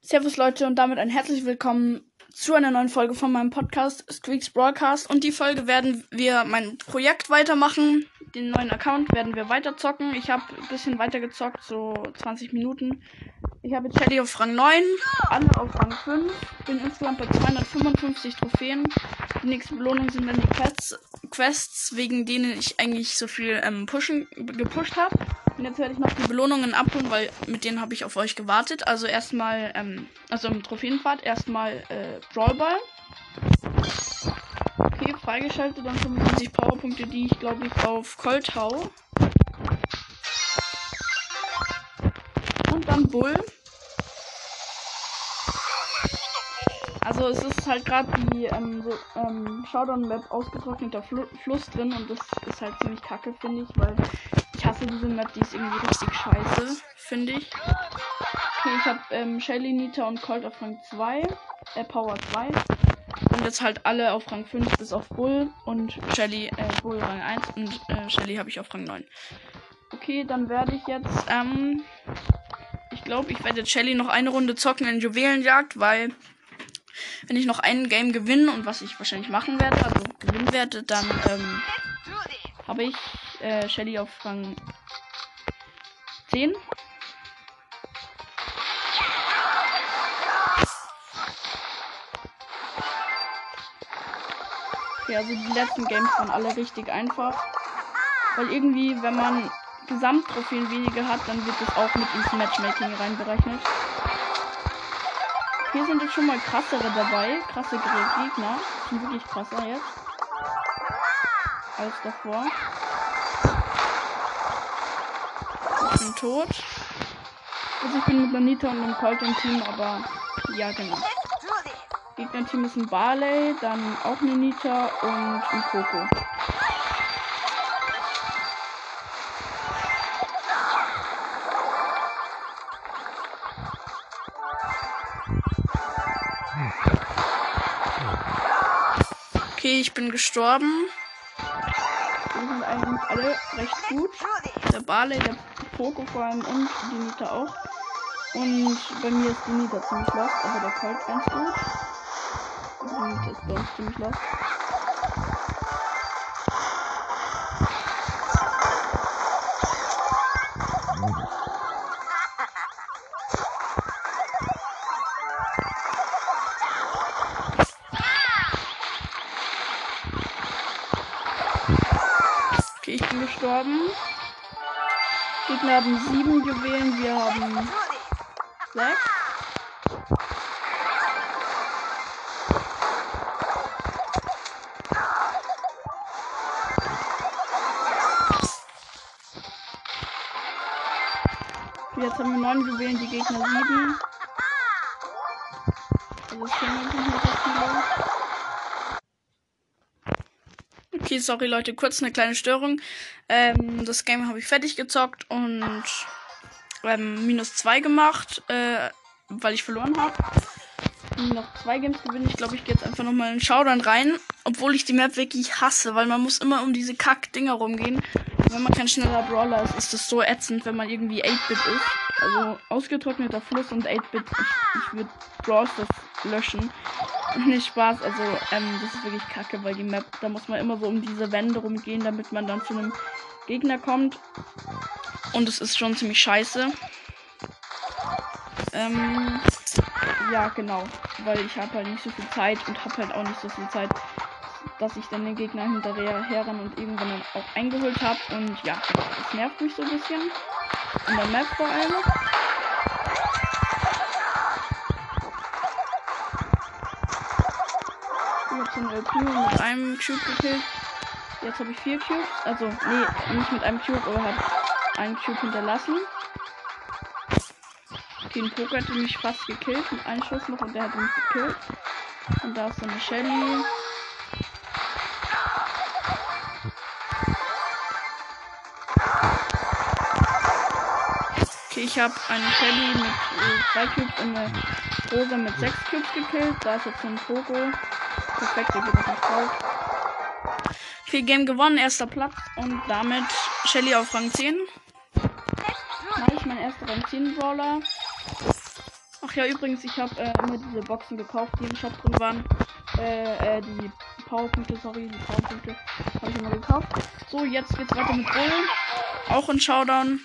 Servus Leute und damit ein herzlich willkommen zu einer neuen Folge von meinem Podcast Squeaks Broadcast. Und die Folge werden wir mein Projekt weitermachen. Den neuen Account werden wir weiter zocken. Ich habe ein bisschen weiter gezockt, so 20 Minuten. Ich habe Shelly auf Rang 9, alle auf Rang 5. Bin insgesamt bei 255 Trophäen. Die nächste Belohnung sind dann die Quests, Quests wegen denen ich eigentlich so viel ähm, pushen, gepusht habe. Und jetzt werde ich noch die Belohnungen abholen, weil mit denen habe ich auf euch gewartet. Also erstmal, ähm, also im Trophäenfahrt, erstmal äh, Brawlball. Okay, freigeschaltet, dann 25 Powerpunkte, die ich glaube ich auf Colt hau. Dann Bull. Also es ist halt gerade die ähm, so, ähm, Showdown-Map ausgetrockneter Fl Fluss drin und das ist halt ziemlich kacke, finde ich, weil ich hasse diese Map, die ist irgendwie richtig scheiße, finde ich. Okay, ich habe ähm, Shelly, Nita und Colt auf Rang 2, äh, Power 2. Und jetzt halt alle auf Rang 5 bis auf Bull und Shelly, äh, Bull Rang 1 und äh, Shelly habe ich auf Rang 9. Okay, dann werde ich jetzt, ähm, glaube, ich werde Shelly noch eine Runde zocken in Juwelenjagd, weil wenn ich noch ein Game gewinne und was ich wahrscheinlich machen werde, also gewinnen werde, dann ähm, habe ich äh, Shelly auf Rang 10. Okay, also die letzten Games waren alle richtig einfach. Weil irgendwie, wenn man Gesamttrophäen weniger hat, dann wird das auch mit ins Matchmaking reinberechnet. Hier sind jetzt schon mal krassere dabei. Krasse Gegner. Sind wirklich krasser jetzt. Als davor. Ich bin tot. Also ich bin mit Lanita und einem Colt im Team, aber ja genau. Gegner-Team ist ein Barley, dann auch eine Nita und ein Coco. Ich bin gestorben. Die sind eigentlich alle recht gut. Der Barley, der Poco vor allem und die Nita auch. Und bei mir ist die Nita ziemlich lost, aber der Colt ganz gut. Nita ist bei uns ziemlich lost. Haben sieben Juwelen, wir haben sechs. Jetzt haben wir neun Juwelen, die Gegner sieben. Also. Okay, sorry Leute, kurz eine kleine Störung. Ähm, das Game habe ich fertig gezockt und ähm, minus zwei gemacht, äh, weil ich verloren habe. Noch zwei Games gewinnen. Ich glaube, ich gehe jetzt einfach nochmal in Showdown rein. Obwohl ich die Map wirklich hasse, weil man muss immer um diese Kack-Dinger rumgehen. Wenn man kein schneller Brawler ist, ist das so ätzend, wenn man irgendwie 8-Bit ist. Also ausgetrockneter Fluss und 8-Bit. Ich, ich würde Brawls das löschen. Nicht Spaß, also ähm, das ist wirklich kacke, weil die Map, da muss man immer so um diese Wände rumgehen, damit man dann zu einem Gegner kommt. Und es ist schon ziemlich scheiße. Ähm, ja, genau. Weil ich habe halt nicht so viel Zeit und habe halt auch nicht so viel Zeit, dass ich dann den Gegner hinterher herren und irgendwann dann auch eingeholt habe. Und ja, das nervt mich so ein bisschen. In der Map vor allem. So einen LP mit einem Cube gekillt. Jetzt habe ich vier Cubes. Also, nee, nicht mit einem Cube, aber habe einen Cube hinterlassen. Ein Poker hatte mich fast gekillt. Mit einem Schuss noch und der hat mich gekillt. Und da ist so eine Shelly. Okay, ich habe eine Shelly mit äh, zwei Cubes und eine Rosa mit sechs Cubes gekillt. Da ist jetzt so ein Pogo. Perfekt, der geht auf mich drauf. Viel Game gewonnen, erster Platz und damit Shelly auf Rang 10. Mache ich mein erster Rang 10 Brawler. Ach ja, übrigens, ich habe äh, immer diese Boxen gekauft, die im Shop drin waren. Äh, äh, die Powerpunkte, sorry, die Powerpunkte habe ich immer gekauft. So, jetzt geht's weiter mit Bull. Auch in Showdown.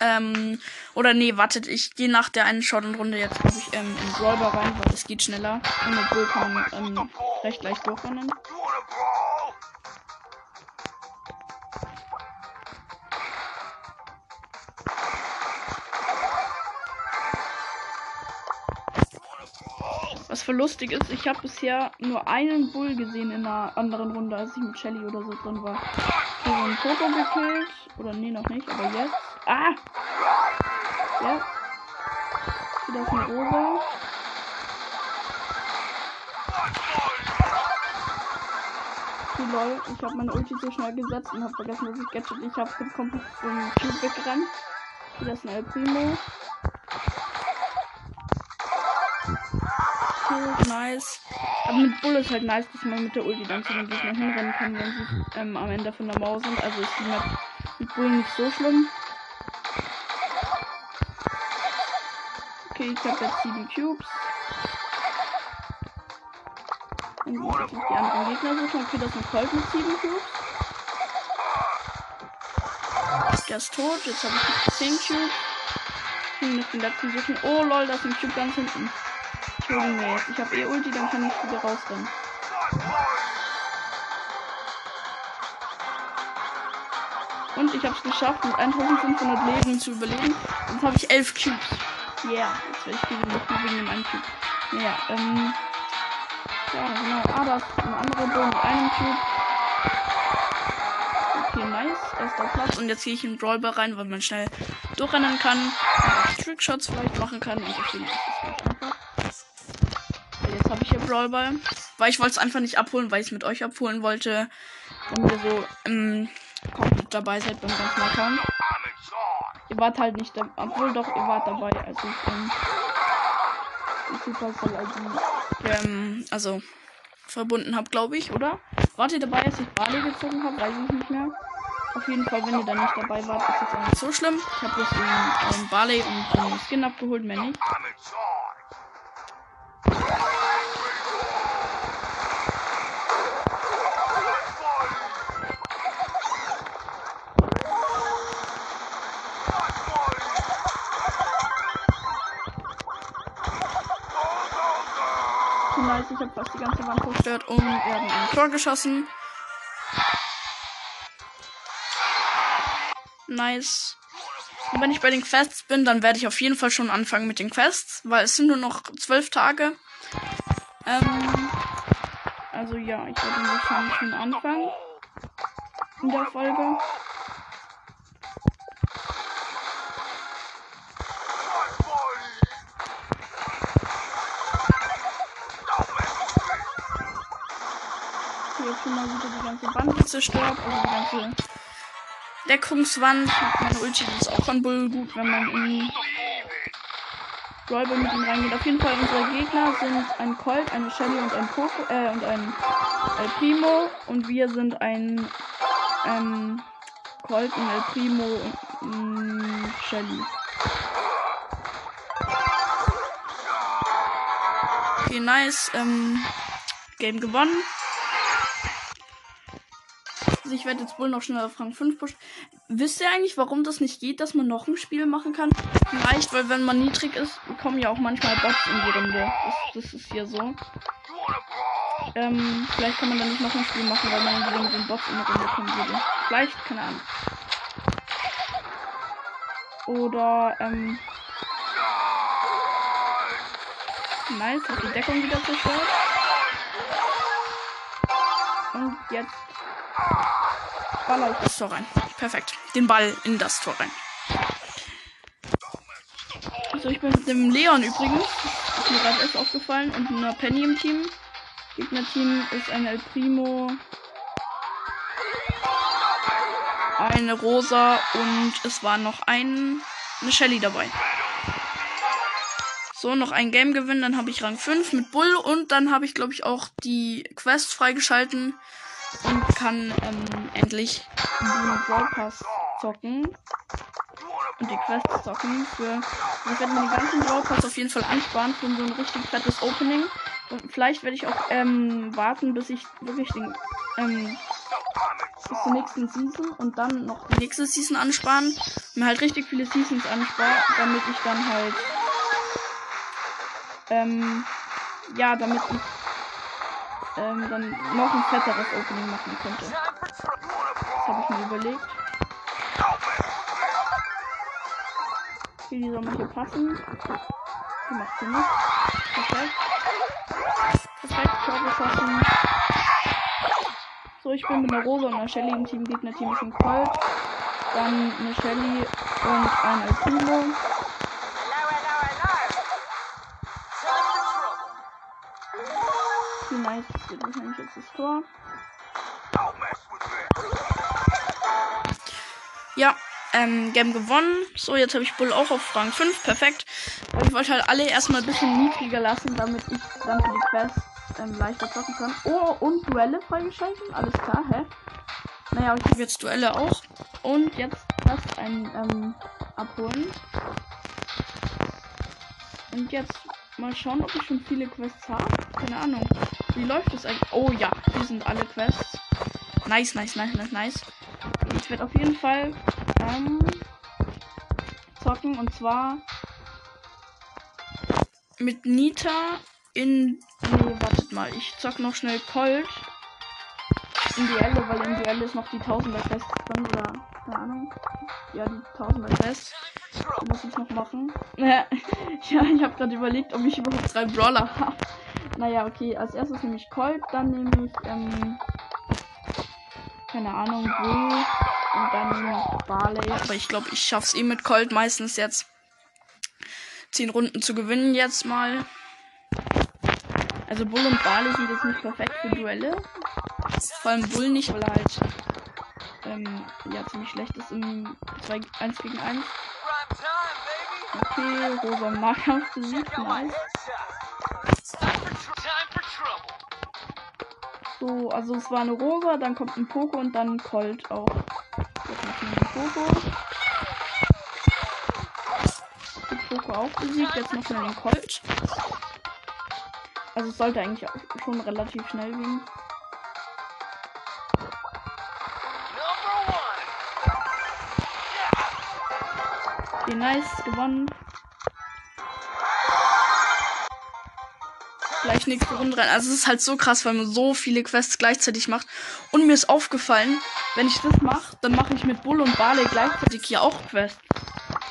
Ähm, oder nee, wartet, ich gehe nach der einen Showdown-Runde jetzt, glaube ich, ähm, in Brawler rein, weil es geht schneller. Und mit Bull kann man ähm, recht leicht durchrennen. Was für lustig ist, ich habe bisher nur einen Bull gesehen in einer anderen Runde, als ich mit Shelly oder so drin war. Habe einen Poco gekillt. Oder nee, noch nicht, aber jetzt. Ah! Ja. Wieder ist eine Rosa. Okay, lol. Ich habe meine Ulti so schnell gesetzt und habe vergessen, dass ich Gadget ich habe. Komplett vom Cube weggerannt. Wieder ist ein El Primo. Okay, nice. Aber mit Bull ist halt nice, dass man mit der Ulti dann zu den Gegnern hinrennen kann, wenn sie ähm, am Ende von der Mauer sind. Also ist die Map mit Bull nicht so schlimm. Okay, ich habe jetzt 7 Cubes. Und ich muss die anderen Gegner suchen. Okay, das ist ein Colt mit 7 Cubes. Der ist tot. Jetzt habe ich 10 Cubes. Ich muss den letzten suchen. Oh lol, da ist ein Cube ganz hinten. Mir jetzt. Ich habe eh Ulti, dann kann ich wieder rausrennen. Und ich habe es geschafft, mit 1500 Leben zu überleben. Jetzt habe ich 11 Cubes. Yeah, jetzt werde ich nur wegen dem einen Cube. Ja, ähm. Ja, genau. Ah, da ist eine andere Bow mit einem Cube. Okay, nice. Erster Platz. Und jetzt gehe ich in Brawlball rein, weil man schnell durchrennen kann. Und Trickshots vielleicht machen kann. Und deswegen ist es halt einfach. Jetzt habe ich hier Brawlball. Weil ich wollte es einfach nicht abholen, weil ich es mit euch abholen wollte. Damit ihr so ähm, komplett dabei seid beim ganzen Account. Ihr wart halt nicht dabei. Obwohl doch, ihr wart dabei, als ich ähm, Supercell ID ähm, also verbunden habe, glaube ich, oder? Wart ihr dabei, als ich Barley gezogen habe? Weiß ich nicht mehr. Auf jeden Fall, wenn ihr dann nicht dabei wart, ist das auch nicht so schlimm. Ich habe bloß den ähm, Barley und den Skin abgeholt, mehr nicht. Ich habe fast die ganze Wand zerstört und wir haben ein Tor geschossen. Nice. Und wenn ich bei den Quests bin, dann werde ich auf jeden Fall schon anfangen mit den Quests, weil es sind nur noch zwölf Tage. Ähm, also ja, ich werde wahrscheinlich schon anfangen in der Folge. Zerstört, also die ganze Deckungswand. Meine Ulti ist auch an Bull gut, wenn man in Brawlball mit ihm reingeht. Auf jeden Fall unsere Gegner sind ein Colt, eine Shelly und ein Poco, äh, und ein El Primo. Und wir sind ein ähm, Colt, ein El Primo und ein Shelly. Okay, nice. Ähm, Game gewonnen. Also ich werde jetzt wohl noch schnell auf Rang 5 pushen. Wisst ihr eigentlich, warum das nicht geht, dass man noch ein Spiel machen kann? Vielleicht, weil wenn man niedrig ist, kommen ja auch manchmal Bots in die Runde. Das, das ist hier so. Ähm, vielleicht kann man dann nicht noch ein Spiel machen, weil man mit den Bots in die Runde kommen würde. Vielleicht, keine Ahnung. Oder, ähm. Nice, hat die Deckung wieder zerstört. Und jetzt baller ich das Tor rein. Perfekt. Den Ball in das Tor rein. Also ich bin mit dem Leon übrigens. Ist mir gerade erst aufgefallen. Und einer Penny im Team. Gegner-Team ist ein El Primo. Eine Rosa und es war noch ein, eine Shelly dabei. So, noch ein Game gewinnen, dann habe ich Rang 5 mit Bull und dann habe ich, glaube ich, auch die Quest freigeschalten und kann ähm, endlich den Brawl Pass zocken. und die Quests zocken. Für, ich werde mir die ganzen Brawl Pass auf jeden Fall ansparen für so ein richtig fettes Opening. Und vielleicht werde ich auch ähm, warten, bis ich wirklich den ähm, bis zur nächsten Season und dann noch die nächste Season ansparen. Und mir halt richtig viele Seasons ansparen, damit ich dann halt ähm, ja, damit ich ähm, dann noch ein fetteres Opening machen könnte. Das habe ich mir überlegt. Okay, die soll hier passen. Die macht sie nicht. Perfekt. Perfekt, Tor geschossen. So, ich bin mit einer Rosa und einer Shelly im Team. Gegner-Team ist ein Colt. Dann eine Shelly und ein Alpino. Wie nice wird wahrscheinlich jetzt das Tor. Ja, ähm, Game gewonnen. So, jetzt habe ich Bull auch auf Rang 5. Perfekt. Ich wollte halt alle erstmal ein bisschen niedriger lassen, damit ich dann für die Quest ähm, leichter zocken kann. Oh, und Duelle freigeschalten. Alles klar, hä? Naja, ich habe jetzt Duelle auch. Und jetzt das ein ähm, abholen. Und jetzt mal schauen, ob ich schon viele Quests habe. Keine Ahnung. Wie läuft das eigentlich? Oh ja, hier sind alle Quests. Nice, nice, nice, nice, nice. Ich werde auf jeden Fall ähm, zocken und zwar mit Nita in. Nee, wartet mal. Ich zock noch schnell Colt in Duelle, weil in Duelle ist noch die Tausender Quest drin oder keine Ahnung. Ja, die Tausender Quest. Die muss ich noch machen. ja, ich habe gerade überlegt, ob ich überhaupt drei Brawler habe. Naja, okay. Als erstes nehme ich Colt, dann nehme ich, ähm, keine Ahnung, Bull und dann nehme ich Barley. Aber ich glaube, ich schaff's eh mit Colt meistens jetzt zehn Runden zu gewinnen jetzt mal. Also Bull und Barley sind jetzt nicht perfekt für Duelle. Vor allem Bull nicht, weil er halt ähm, ja ziemlich schlecht ist im 2 1 gegen 1. Okay, Rosa Nahkampf besiegt, nice. So, also es war eine Rosa, dann kommt ein Poco und dann Colt auch. Die Poco auch besiegt, jetzt noch schnell den Colt. Also es sollte eigentlich auch schon relativ schnell gehen. Okay, nice, gewonnen. Gleich nächste Runde rein. Also es ist halt so krass, weil man so viele Quests gleichzeitig macht. Und mir ist aufgefallen, wenn ich das mache, dann mache ich mit Bull und Barley gleichzeitig hier auch Quests.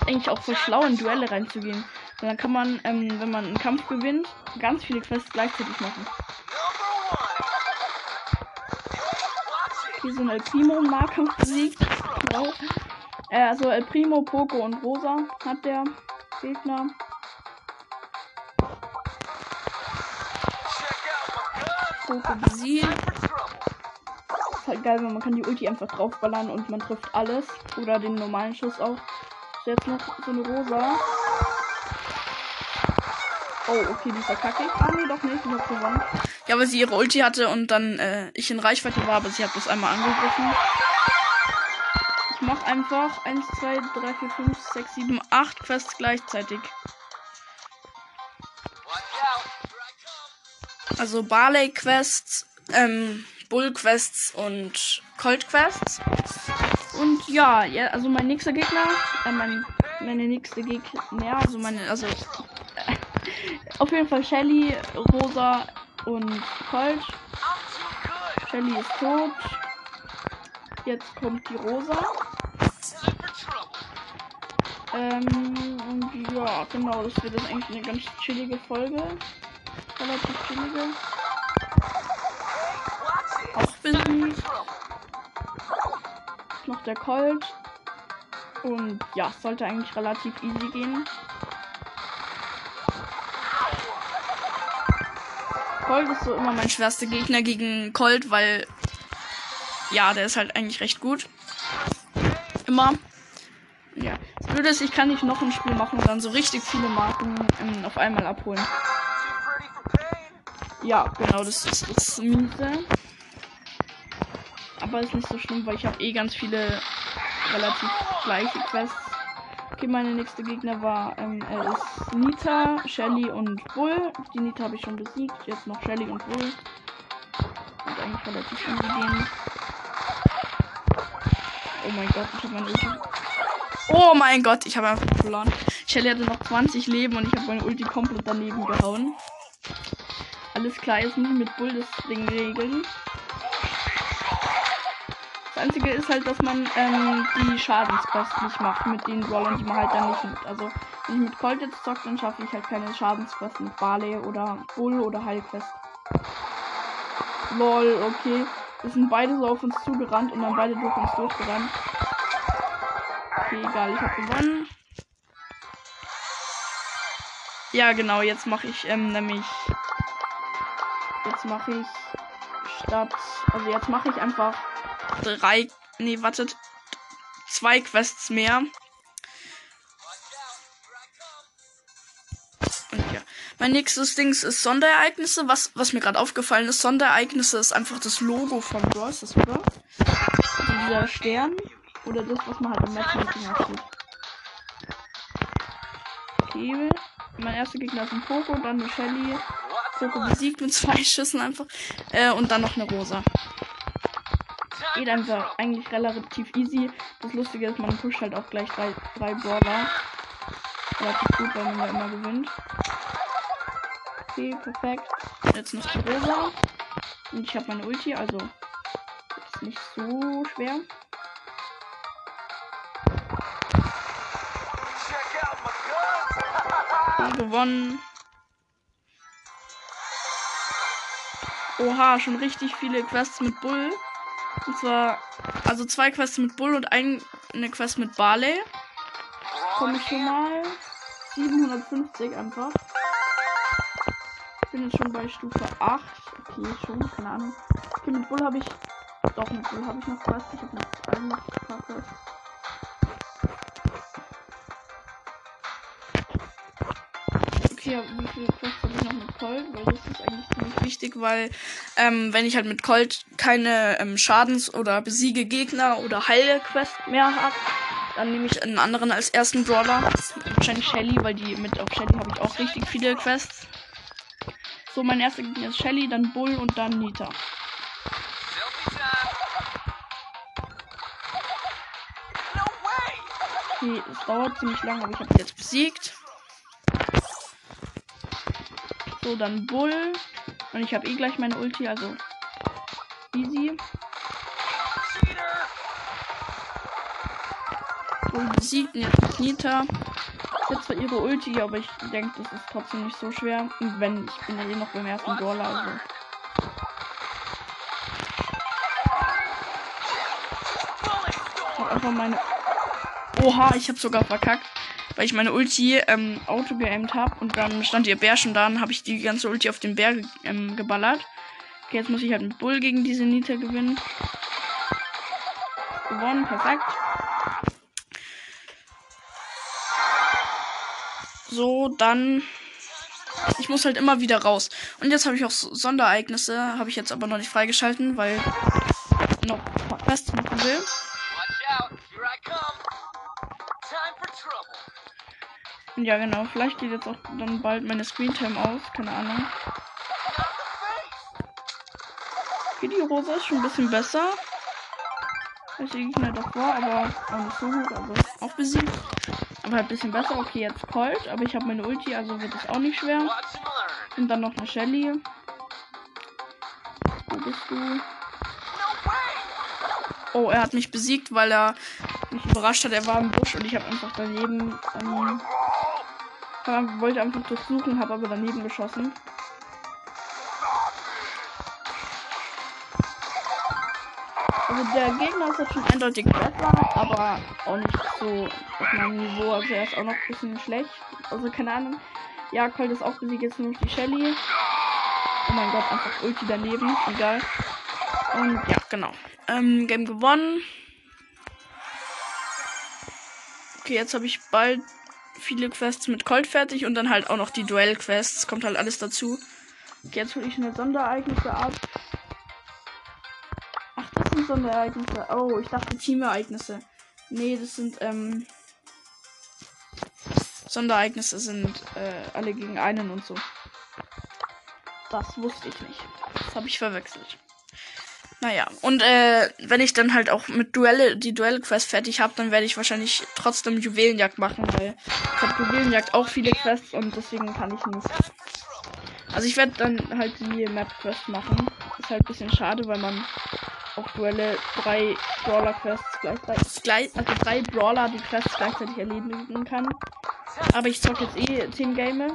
Eigentlich auch voll schlau in Duelle reinzugehen. Und dann kann man, ähm, wenn man einen Kampf gewinnt, ganz viele Quests gleichzeitig machen. Hier so ein El Primo im besiegt. Wow. Äh, also El Primo, Poco und Rosa hat der Gegner. Besiegt. Ist halt geil, weil man kann die Ulti einfach draufballern und man trifft alles. Oder den normalen Schuss auch. Ist jetzt noch so eine Rosa. Oh, okay, die verkacke ich. Ah, nee, doch nicht. Ich hab gewonnen. Ja, weil sie ihre Ulti hatte und dann äh, ich in Reichweite war, aber sie hat das einmal angegriffen. Ich mach einfach 1, 2, 3, 4, 5, 6, 7, 8 Quests gleichzeitig. Also Barley Quests, ähm, Bull Quests und Colt Quests. Und ja, ja, also mein nächster Gegner, äh, mein, meine nächste Gegner, also meine, also auf jeden Fall Shelly, Rosa und Colt. Shelly ist tot. Jetzt kommt die Rosa. Ähm, und ja, genau, das wird jetzt eigentlich eine ganz chillige Folge. Relativ. Auch besiegt. Noch der Colt. Und ja, sollte eigentlich relativ easy gehen. Colt ist so immer mein schwerster Gegner gegen Colt, weil ja, der ist halt eigentlich recht gut. Immer. Ja. Das Blöde ist, ich kann nicht noch ein Spiel machen und dann so richtig viele Marken ähm, auf einmal abholen. Ja, genau, das ist das Miese. Aber ist nicht so schlimm, weil ich habe eh ganz viele relativ gleiche Quests. Okay, meine nächste Gegner war, ähm, er ist Nita, Shelly und Bull. Die Nita habe ich schon besiegt. Jetzt noch Shelly und Bull. Und eigentlich relativ easy gehen. Oh mein Gott, ich habe meine Ulti. Oh mein Gott, ich habe einfach verloren. Shelly hatte noch 20 Leben und ich habe meine Ulti komplett daneben gehauen. Alles klar, jetzt muss ich mit Bull das Ding regeln. Das Einzige ist halt, dass man ähm, die Schadensquests nicht macht mit den Rollern, die man halt dann nicht nimmt. Also, wenn ich mit Colt jetzt zocke, dann schaffe ich halt keine Schadensquests mit Barley oder Bull oder Heilquest. Lol, okay. Wir sind beide so auf uns zugerannt und dann beide durch uns durchgerannt. Okay, egal, ich habe gewonnen. Ja, genau, jetzt mache ich ähm, nämlich. Jetzt mache ich statt. Also jetzt mache ich einfach drei. Nee, wartet. Zwei Quests mehr. Und ja. Mein nächstes Ding ist Sonderereignisse. Was, was mir gerade aufgefallen ist, Sonderereignisse ist einfach das Logo von Stars, oder? Also dieser Stern. Oder das, was man halt im Matchmaking sieht. Okay. Mein erster Gegner ist ein Poco, dann eine Shelly. Poco besiegt mit zwei Schüssen einfach. Äh, und dann noch eine Rosa. Geht einfach eigentlich relativ easy. Das Lustige ist, man pusht halt auch gleich drei, drei Brawler. Relativ gut, weil man ja immer gewinnt. Okay, perfekt. Jetzt noch die Rosa. Und ich habe meine Ulti, also ist nicht so schwer. Okay, gewonnen. Oha, schon richtig viele Quests mit Bull. Und zwar, also zwei Quests mit Bull und ein, eine Quest mit Barley. Komme ich schon mal. 750 einfach. Ich bin jetzt schon bei Stufe 8. Okay, schon, keine Ahnung. Okay, mit Bull habe ich. Doch, mit Bull habe ich noch Quests. Ich habe noch ein paar Quests. Okay, wie viele Quests habe ich noch mit Colt? Weil das ist eigentlich ziemlich wichtig, weil ähm, wenn ich halt mit Colt keine ähm, Schadens- oder besiege Gegner oder Heilquest mehr habe, dann nehme ich einen anderen als ersten Brawler. Wahrscheinlich Shelly, weil die mit auf Shelly habe ich auch richtig viele Quests. So, mein erster Gegner ist Shelly, dann Bull und dann Nita. Okay, es dauert ziemlich lange, aber ich habe jetzt besiegt. So, dann Bull. Und ich habe eh gleich meine Ulti, also easy. Und jetzt mit Nita. Jetzt zwar ihre Ulti, aber ich denke, das ist trotzdem nicht so schwer. Und wenn, ich bin ja eh noch beim ersten Brawler, also. Ich hab einfach meine. Oha, ich habe sogar verkackt weil ich meine Ulti ähm, Auto geaimt habe und dann stand ihr Bär schon da und habe ich die ganze Ulti auf den Bär ähm, geballert. Okay, jetzt muss ich halt mit Bull gegen diese Nita gewinnen. Gewonnen, perfekt. So, dann. Ich muss halt immer wieder raus. Und jetzt habe ich auch Sondereignisse, habe ich jetzt aber noch nicht freigeschalten, weil noch Quests machen will. Ja, genau. Vielleicht geht jetzt auch dann bald meine Screentime aus. Keine Ahnung. Okay, die Rose ist schon ein bisschen besser. Als die Gegner davor, aber auch nicht so gut. Also auch besiegt. Aber halt ein bisschen besser. Okay, jetzt Colt. Aber ich habe meine Ulti, also wird es auch nicht schwer. Und dann noch eine Shelly. Wo bist du? Oh, er hat mich besiegt, weil er mich überrascht hat. Er war im Busch und ich habe einfach daneben ähm, ich wollte einfach durchsuchen, habe aber daneben geschossen. Also der Gegner ist jetzt schon eindeutig besser, aber auch nicht so auf meinem Niveau. Also er ist auch noch ein bisschen schlecht. Also keine Ahnung. Ja, Colt ist auch besiegt, jetzt nur noch die Shelly. Oh mein Gott, einfach Ulti daneben. Egal. Und ja, genau. Ähm, Game gewonnen. Okay, jetzt habe ich bald viele Quests mit Colt fertig und dann halt auch noch die Duell-Quests. Kommt halt alles dazu. Jetzt hole ich eine Sonderereignisse ab. Ach, das sind Sonderereignisse. Oh, ich dachte Teamereignisse. Nee, das sind, ähm. Sondereignisse sind äh, alle gegen einen und so. Das wusste ich nicht. Das habe ich verwechselt. Naja, und äh, wenn ich dann halt auch mit Duelle, die Duell-Quest fertig habe, dann werde ich wahrscheinlich trotzdem Juwelenjagd machen, weil ich habe Juwelenjagd auch viele Quests und deswegen kann ich nicht. Also ich werde dann halt die Map-Quest machen. Ist halt ein bisschen schade, weil man auf Duelle drei Brawler-Quests gleichzeitig, gleich, also drei Brawler die Quests gleichzeitig erledigen kann. Aber ich zocke jetzt eh 10 Game,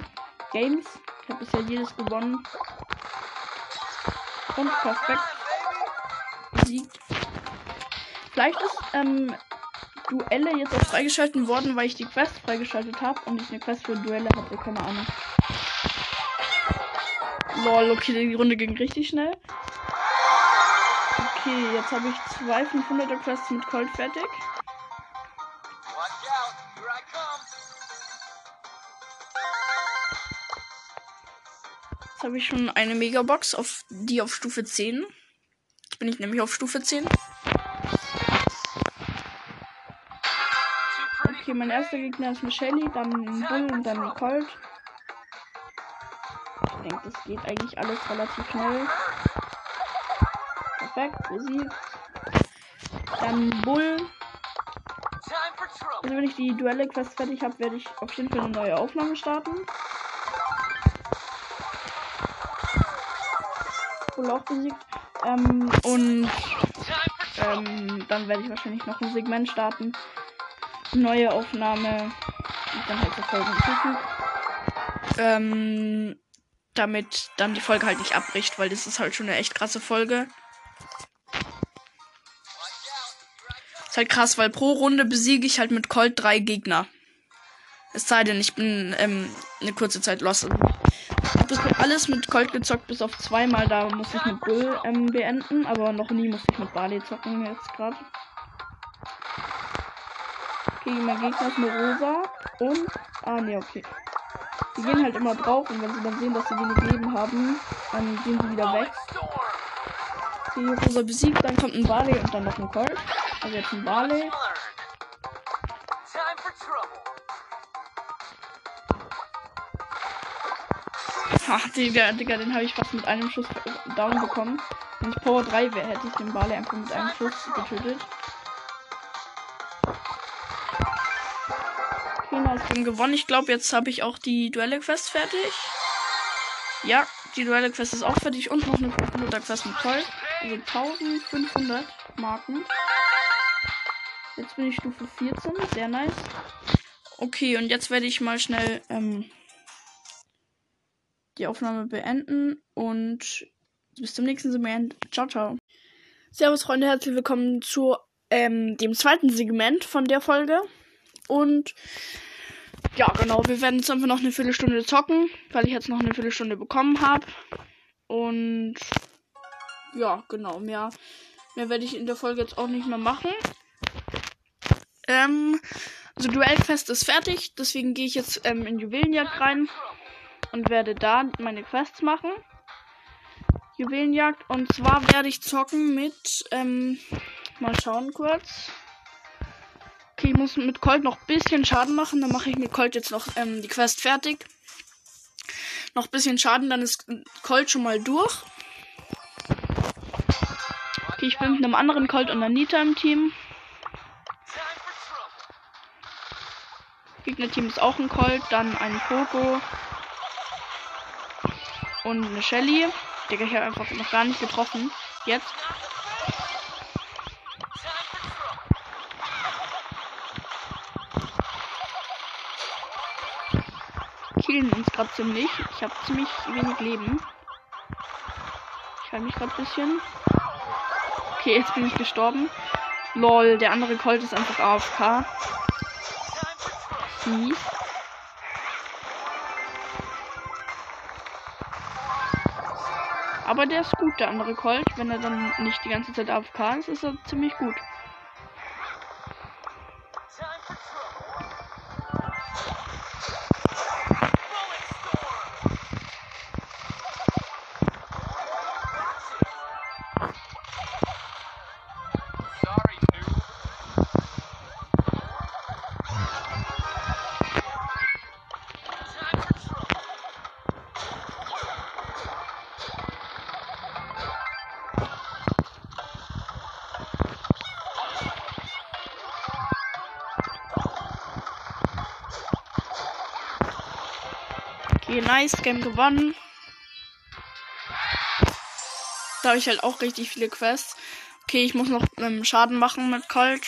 Games. Ich habe bisher jedes gewonnen. Und perfekt besiegt. Vielleicht ist ähm, Duelle jetzt auch freigeschalten worden, weil ich die Quest freigeschaltet habe und ich eine Quest für Duelle hatte. Keine Ahnung. Lol, okay, die Runde ging richtig schnell. Okay, jetzt habe ich zwei 500er Quests mit Colt fertig. Jetzt habe ich schon eine Megabox, auf die auf Stufe 10 bin ich nämlich auf Stufe 10. Okay, mein erster Gegner ist eine Shelly, dann Bull und dann Colt. Ich denke, das geht eigentlich alles relativ schnell. Perfekt, besiegt. Dann Bull. Also wenn ich die Duelle-Quest fertig habe, werde ich auf jeden Fall eine neue Aufnahme starten. Bull auch besiegt. Ähm, und ähm, dann werde ich wahrscheinlich noch ein Segment starten. Neue Aufnahme. Und dann halt zur Folge hinzufügen. Ähm, damit dann die Folge halt nicht abbricht, weil das ist halt schon eine echt krasse Folge. Ist halt krass, weil pro Runde besiege ich halt mit Colt drei Gegner. Es sei denn, ich bin ähm, eine kurze Zeit lost. Also alles mit Colt gezockt, bis auf zweimal. Da muss ich mit Bull ähm, beenden. Aber noch nie muss ich mit Barley zocken jetzt gerade. Okay, mein Gegner ist eine Rosa. Und. Ah, ne, okay. Die gehen halt immer drauf und wenn sie dann sehen, dass sie wenig Leben haben, dann gehen sie wieder weg. Die Rosa besiegt, dann kommt ein Barley und dann noch ein Colt. Also jetzt ein Barley. Ach, Digga, Digga, den habe ich fast mit einem Schuss down bekommen. Wenn ich Power 3 wäre, hätte ich den Barley einfach mit einem Schuss getötet. Okay, nice, bin gewonnen. Ich glaube, jetzt habe ich auch die Duelle-Quest fertig. Ja, die Duelle-Quest ist auch fertig und noch eine 500er Quest mit Toll. Also 1500 Marken. Jetzt bin ich Stufe 14, sehr nice. Okay, und jetzt werde ich mal schnell ähm, die Aufnahme beenden und bis zum nächsten Segment. Ciao, ciao. Servus, Freunde, herzlich willkommen zu ähm, dem zweiten Segment von der Folge. Und ja, genau, wir werden jetzt einfach noch eine Viertelstunde zocken, weil ich jetzt noch eine Viertelstunde bekommen habe. Und ja, genau, mehr, mehr werde ich in der Folge jetzt auch nicht mehr machen. Ähm, also Duellfest ist fertig, deswegen gehe ich jetzt ähm, in Juwelenjagd rein und werde da meine Quests machen. Juwelenjagd. Und zwar werde ich zocken mit, ähm, mal schauen kurz. Okay, ich muss mit Colt noch ein bisschen Schaden machen. Dann mache ich mit Colt jetzt noch ähm, die Quest fertig. Noch ein bisschen Schaden, dann ist Colt schon mal durch. Okay, ich bin mit einem anderen Colt und Anita im Team. Gegnerteam ist auch ein Colt, dann ein Poco, und eine Shelly. Digga, ich habe einfach noch gar nicht getroffen. Jetzt. Killen uns gerade ziemlich. Ich habe ziemlich wenig Leben. Ich halte mich gerade ein bisschen. Okay, jetzt bin ich gestorben. Lol, der andere Colt ist einfach AFK. Mies. Aber der ist gut, der andere Colt. Wenn er dann nicht die ganze Zeit AFK ist, ist er ziemlich gut. Nice, Game gewonnen. Da habe ich halt auch richtig viele Quests. Okay, ich muss noch ähm, Schaden machen mit Colt.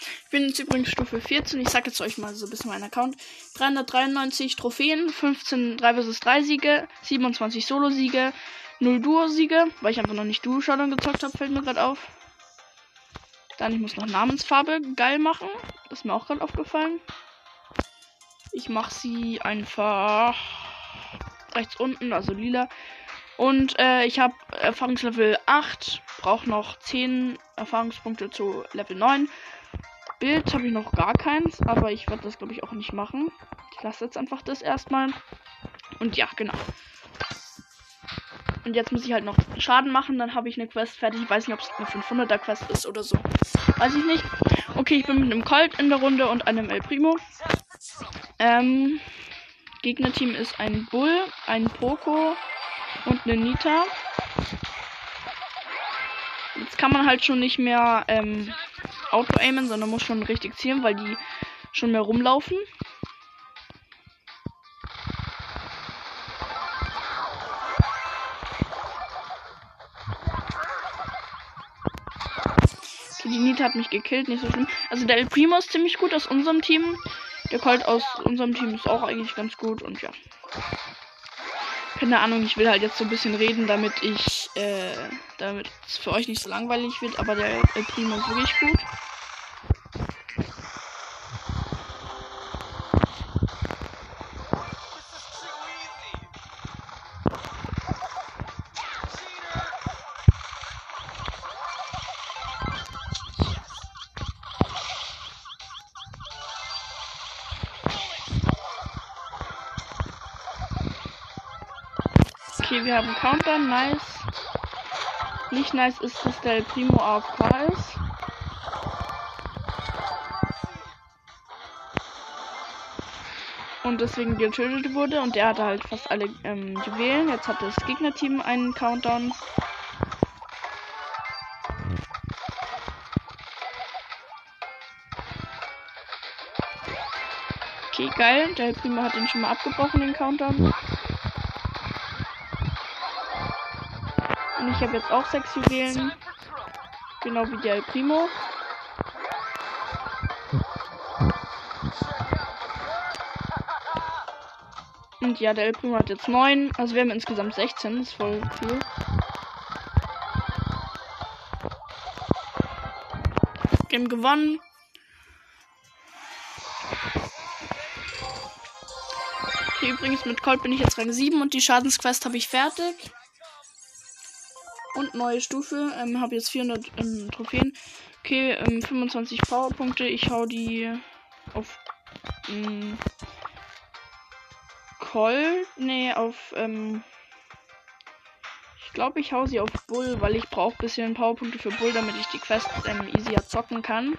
Ich bin jetzt übrigens Stufe 14. Ich sag jetzt euch mal so ein bisschen meinen Account. 393 Trophäen, 15 3 vs 3 Siege, 27 Solo-Siege, 0 Duo-Siege, weil ich einfach noch nicht Duo-Shadowing gezockt habe, fällt mir gerade auf. Dann, ich muss noch Namensfarbe geil machen. Das ist mir auch gerade aufgefallen. Ich mache sie einfach rechts unten, also lila. Und äh, ich habe Erfahrungslevel 8, brauche noch 10 Erfahrungspunkte zu Level 9. Bild habe ich noch gar keins, aber ich werde das glaube ich auch nicht machen. Ich lasse jetzt einfach das erstmal. Und ja, genau. Und jetzt muss ich halt noch Schaden machen, dann habe ich eine Quest fertig. Ich weiß nicht, ob es eine 500er Quest ist oder so. Weiß ich nicht. Okay, ich bin mit einem Colt in der Runde und einem El Primo. Ähm, Gegnerteam ist ein Bull, ein Poco und eine Nita. Jetzt kann man halt schon nicht mehr ähm, Auto-aimen, sondern muss schon richtig zielen, weil die schon mehr rumlaufen. Die Nita hat mich gekillt, nicht so schlimm. Also der El Primo ist ziemlich gut aus unserem Team. Der Colt aus unserem Team ist auch eigentlich ganz gut und ja. Keine Ahnung, ich will halt jetzt so ein bisschen reden, damit ich, äh, damit es für euch nicht so langweilig wird, aber der El Primo ist wirklich gut. Wir haben Countdown, nice. Nicht nice ist, dass der Primo AFK ist. Und deswegen getötet wurde und der hatte halt fast alle ähm, Juwelen. Jetzt hat das Gegnerteam einen Countdown. Okay, geil. Der Primo hat den schon mal abgebrochen, den Countdown. Und ich habe jetzt auch sechs Juwelen. Genau wie der Primo. Und ja, der El Primo hat jetzt neun. Also wir haben insgesamt 16. Das ist voll viel. Game gewonnen. Okay, übrigens mit Colt bin ich jetzt Rang 7 und die Schadensquest habe ich fertig. Neue Stufe. Ähm, habe jetzt 400 ähm, Trophäen. Okay, ähm, 25 Powerpunkte. Ich hau die auf ähm, Colt. Nee, auf ähm, ich glaube, ich hau sie auf Bull, weil ich brauche ein bisschen Powerpunkte für Bull, damit ich die Quest ähm, easier zocken kann.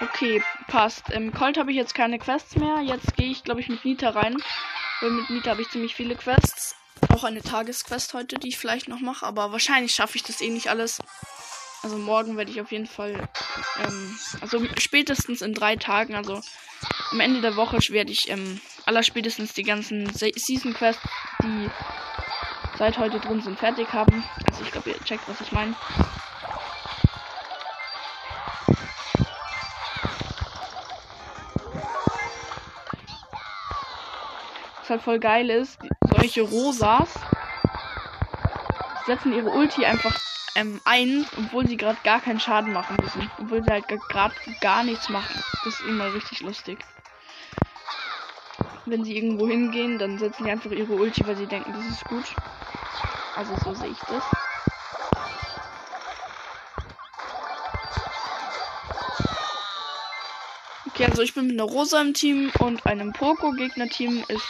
Okay, passt. Ähm, Colt habe ich jetzt keine Quests mehr. Jetzt gehe ich, glaube ich, mit Nita rein. Weil mit Nita habe ich ziemlich viele Quests. Auch eine Tagesquest heute, die ich vielleicht noch mache. Aber wahrscheinlich schaffe ich das eh nicht alles. Also morgen werde ich auf jeden Fall. Ähm, also spätestens in drei Tagen, also am Ende der Woche werde ich ähm, allerspätestens die ganzen Se Season Quests, die seit heute drin sind, fertig haben. Also ich glaube, ihr checkt, was ich meine. Was halt voll geil ist, solche Rosas setzen ihre Ulti einfach ähm, ein, obwohl sie gerade gar keinen Schaden machen müssen. Obwohl sie halt gerade gar nichts machen. Das ist immer richtig lustig. Wenn sie irgendwo hingehen, dann setzen sie einfach ihre Ulti, weil sie denken, das ist gut. Also so sehe ich das. Okay, also ich bin mit einer Rosa im Team und einem Poco-Gegner-Team ist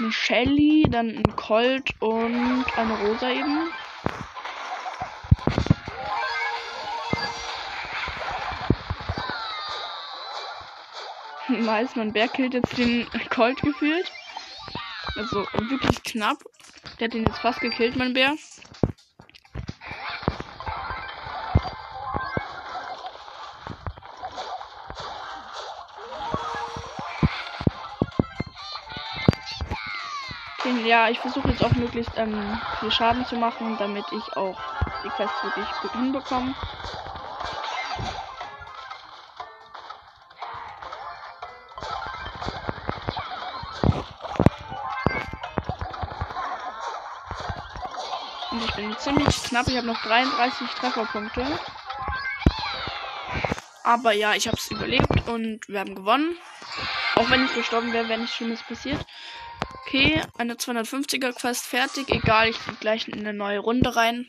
eine Shelly, dann ein Colt und eine Rosa eben. Nice, mein Bär killt jetzt den Colt gefühlt. Also wirklich knapp. Der hat den jetzt fast gekillt, mein Bär. Ja, ich versuche jetzt auch möglichst ähm, viel Schaden zu machen, damit ich auch die Quest wirklich gut hinbekomme. Und ich bin ziemlich knapp. Ich habe noch 33 Trefferpunkte. Aber ja, ich habe es überlebt und wir haben gewonnen. Auch wenn ich gestorben wäre, wäre nichts Schlimmes passiert. Okay, eine 250er Quest fertig. Egal, ich gehe gleich in eine neue Runde rein.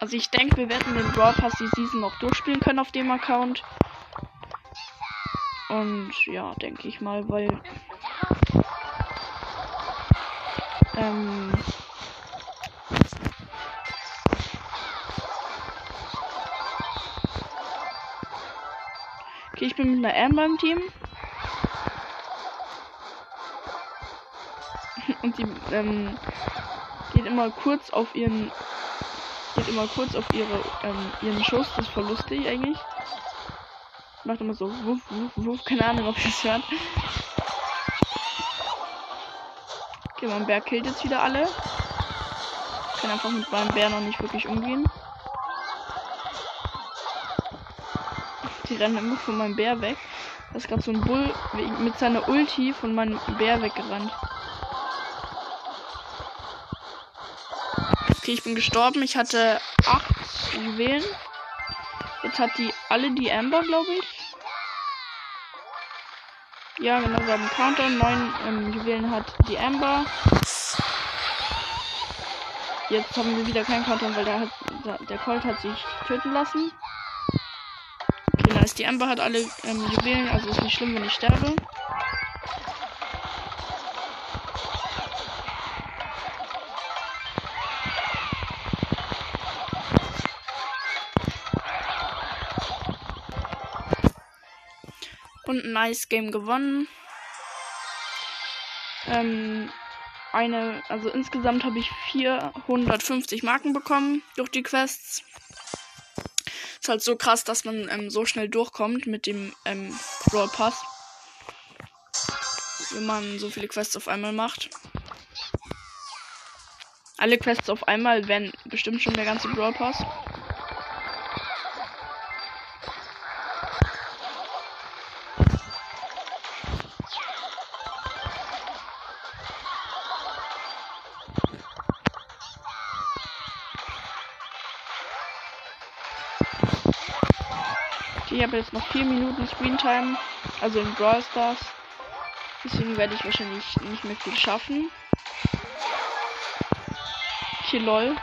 Also ich denke, wir werden den Brawl Pass die Season noch durchspielen können auf dem Account. Und ja, denke ich mal, weil ähm, okay, ich bin mit einer Amber im Team. Und sie ähm, geht immer kurz auf ihren geht immer kurz auf ihre ähm, ihren Schuss. Das ist voll lustig eigentlich. Macht immer so wuff, wuff, wuff. Keine Ahnung, ob ihr es hört. Okay, mein Bär killt jetzt wieder alle. Ich kann einfach mit meinem Bär noch nicht wirklich umgehen. Die rennen immer von meinem Bär weg. Da ist gerade so ein Bull mit seiner Ulti von meinem Bär weggerannt. Okay, ich bin gestorben. Ich hatte acht Juwelen. Jetzt hat die alle die Amber, glaube ich. Ja, genau, wir haben Countdown. Neun ähm, Juwelen hat die Amber. Jetzt haben wir wieder keinen Countdown, weil der, hat, der Colt hat sich töten lassen. Okay, nice. Die Amber hat alle ähm, Juwelen, also ist nicht schlimm, wenn ich sterbe. Und ein nice Game gewonnen. Ähm, eine, also insgesamt habe ich 450 Marken bekommen durch die Quests. Ist halt so krass, dass man ähm, so schnell durchkommt mit dem ähm, Brawl Pass. Wenn man so viele Quests auf einmal macht. Alle Quests auf einmal wären bestimmt schon der ganze Brawl Pass. Habe jetzt noch vier Minuten Screentime, also in Brawl Stars. Deswegen werde ich wahrscheinlich nicht mehr viel schaffen. Hier lol.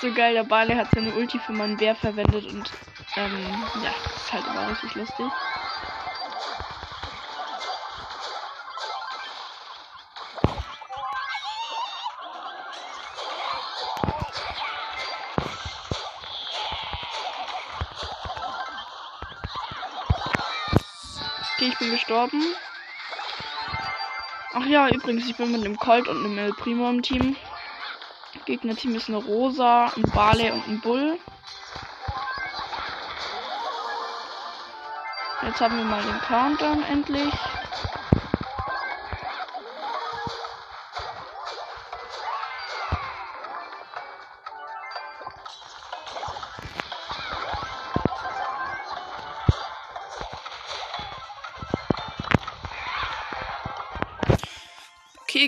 so geil, der Bale hat seine Ulti für meinen Bär verwendet und ähm, ja, ist halt immer richtig lustig. Okay, ich bin gestorben. Ach ja, übrigens, ich bin mit einem Colt und einem El Primo im Team. Gegnerteam ist eine Rosa, ein Barley und ein Bull. Jetzt haben wir mal den Countdown endlich.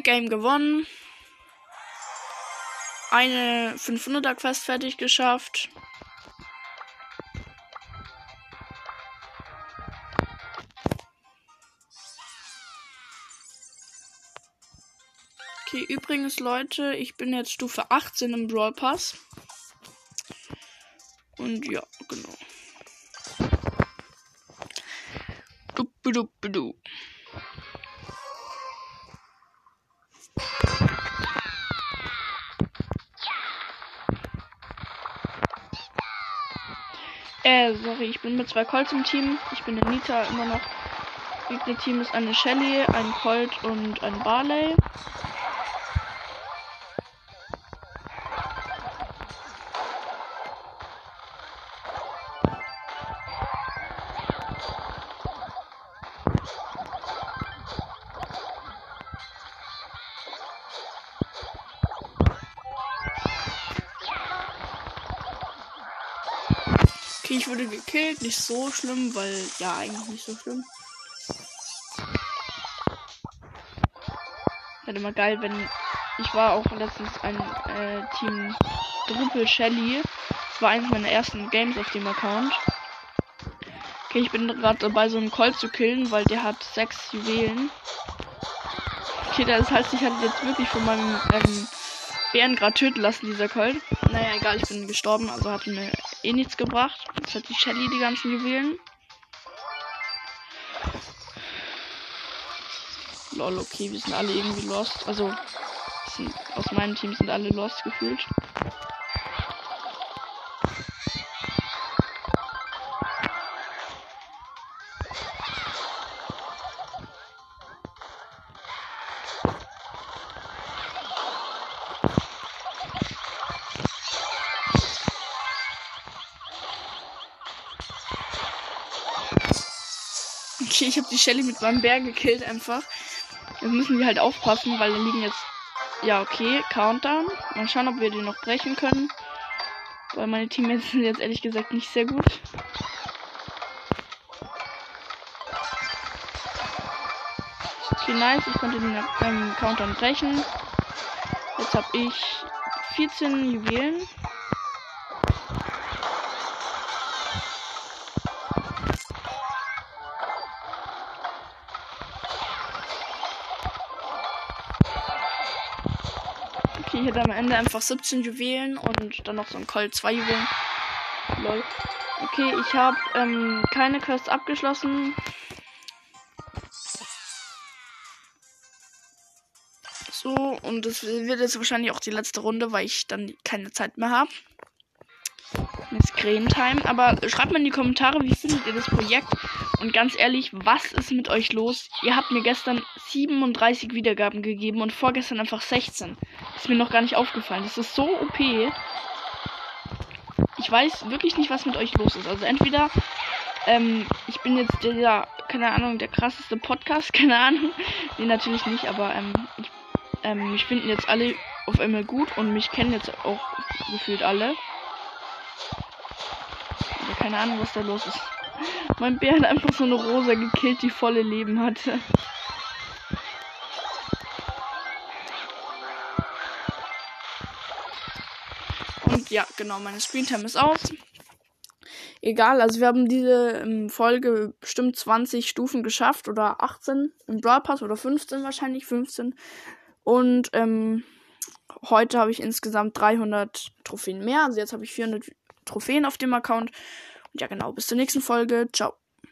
Game gewonnen. Eine 500er Quest fertig geschafft. Okay, übrigens, Leute, ich bin jetzt Stufe 18 im Brawl Pass. Und ja, genau. Du, du, du, Äh, sorry, ich bin mit zwei Colts im Team. Ich bin der Nita immer noch. Gegner-Team ist eine Shelly, ein Colt und ein Barley. Wurde gekillt. Nicht so schlimm, weil ja, eigentlich nicht so schlimm. Wäre immer geil, wenn. Ich war auch letztens ein äh, Team Drupal Shelly. Das war eines meiner ersten Games auf dem Account. Okay, ich bin gerade dabei, so einen Colt zu killen, weil der hat sechs Juwelen. Okay, das heißt, ich hatte jetzt wirklich von meinem ähm, Bären gerade töten lassen, dieser Colt. Naja, egal, ich bin gestorben, also hat mir eh nichts gebracht. Jetzt hat die Shelly die ganzen Juwelen. Lol, okay, wir sind alle irgendwie lost. Also, sind, aus meinem Team sind alle lost gefühlt. Okay, ich habe die Shelly mit meinem Bär gekillt einfach. Jetzt müssen wir halt aufpassen, weil da liegen jetzt. Ja, okay, Countdown. Mal schauen, ob wir den noch brechen können. Weil meine Teammates sind jetzt ehrlich gesagt nicht sehr gut. Okay, nice. Ich konnte den ähm, Countdown brechen. Jetzt habe ich 14 Juwelen. Ende einfach 17 Juwelen und dann noch so ein Colt 2 Juwelen. Lol. Okay, ich habe ähm, keine Quest abgeschlossen. So, und das wird jetzt wahrscheinlich auch die letzte Runde, weil ich dann keine Zeit mehr habe. Mit Screen Time. Aber schreibt mal in die Kommentare, wie findet ihr das Projekt? Und ganz ehrlich, was ist mit euch los? Ihr habt mir gestern 37 Wiedergaben gegeben und vorgestern einfach 16. Ist mir noch gar nicht aufgefallen. Das ist so OP. Ich weiß wirklich nicht, was mit euch los ist. Also entweder ähm, ich bin jetzt der, keine Ahnung, der krasseste Podcast, keine Ahnung. Nee, natürlich nicht, aber ähm, ich, ähm, mich finden jetzt alle auf einmal gut und mich kennen jetzt auch gefühlt alle. Also keine Ahnung, was da los ist. Mein Bär hat einfach so eine Rosa gekillt, die volle Leben hatte. Und ja, genau, meine Screentime ist aus. Egal, also wir haben diese ähm, Folge bestimmt 20 Stufen geschafft oder 18 im Brawl Pass oder 15 wahrscheinlich, 15. Und ähm, heute habe ich insgesamt 300 Trophäen mehr. Also jetzt habe ich 400 Trophäen auf dem Account. Und ja, genau, bis zur nächsten Folge. Ciao.